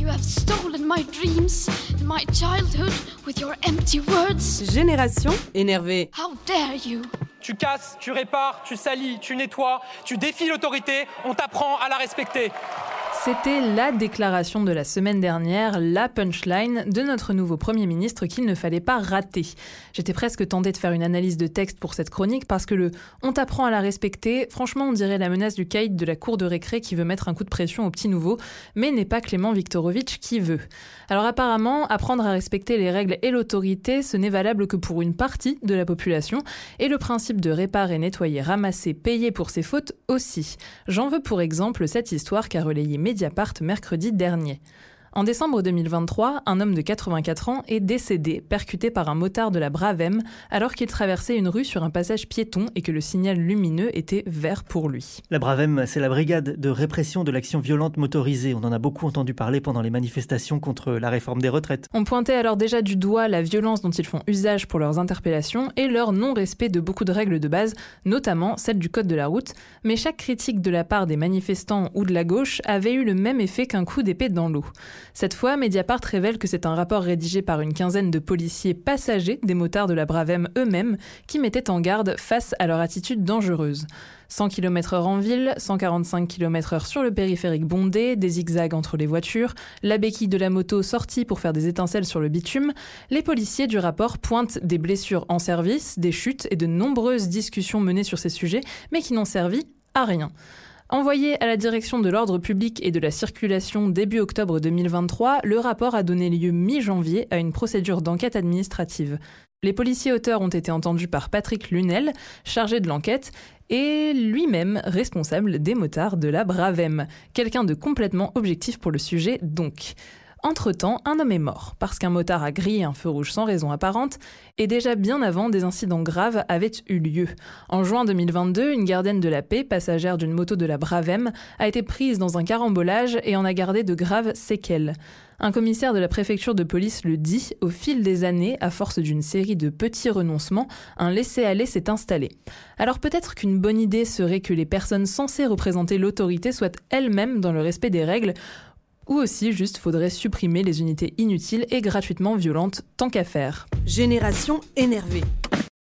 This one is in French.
You have stolen my dreams and my childhood with your empty words? Génération énervée. How dare you? Tu casses, tu répares, tu salis, tu nettoies, tu défies l'autorité, on t'apprend à la respecter. C'était la déclaration de la semaine dernière, la punchline de notre nouveau Premier ministre qu'il ne fallait pas rater. J'étais presque tentée de faire une analyse de texte pour cette chronique parce que le on t'apprend à la respecter, franchement on dirait la menace du caïd de la cour de récré qui veut mettre un coup de pression au petit nouveau, mais n'est pas Clément Viktorovitch qui veut. Alors apparemment, apprendre à respecter les règles et l'autorité, ce n'est valable que pour une partie de la population, et le principe de réparer, nettoyer, ramasser, payer pour ses fautes aussi. J'en veux pour exemple cette histoire qu'a relayée Mediapart mercredi dernier. En décembre 2023, un homme de 84 ans est décédé, percuté par un motard de la Bravem, alors qu'il traversait une rue sur un passage piéton et que le signal lumineux était vert pour lui. La Bravem, c'est la brigade de répression de l'action violente motorisée. On en a beaucoup entendu parler pendant les manifestations contre la réforme des retraites. On pointait alors déjà du doigt la violence dont ils font usage pour leurs interpellations et leur non-respect de beaucoup de règles de base, notamment celle du code de la route. Mais chaque critique de la part des manifestants ou de la gauche avait eu le même effet qu'un coup d'épée dans l'eau. Cette fois, Mediapart révèle que c'est un rapport rédigé par une quinzaine de policiers passagers des motards de la Bravem eux-mêmes qui mettaient en garde face à leur attitude dangereuse. 100 km/h en ville, 145 km/h sur le périphérique bondé, des zigzags entre les voitures, la béquille de la moto sortie pour faire des étincelles sur le bitume, les policiers du rapport pointent des blessures en service, des chutes et de nombreuses discussions menées sur ces sujets, mais qui n'ont servi à rien. Envoyé à la direction de l'ordre public et de la circulation début octobre 2023, le rapport a donné lieu mi-janvier à une procédure d'enquête administrative. Les policiers auteurs ont été entendus par Patrick Lunel, chargé de l'enquête, et lui-même responsable des motards de la Bravem. Quelqu'un de complètement objectif pour le sujet donc. Entre-temps, un homme est mort parce qu'un motard a grillé un feu rouge sans raison apparente et déjà bien avant, des incidents graves avaient eu lieu. En juin 2022, une gardienne de la paix, passagère d'une moto de la Bravem, a été prise dans un carambolage et en a gardé de graves séquelles. Un commissaire de la préfecture de police le dit, au fil des années, à force d'une série de petits renoncements, un laisser-aller s'est installé. Alors peut-être qu'une bonne idée serait que les personnes censées représenter l'autorité soient elles-mêmes dans le respect des règles, ou aussi juste faudrait supprimer les unités inutiles et gratuitement violentes tant qu'à faire. Génération énervée.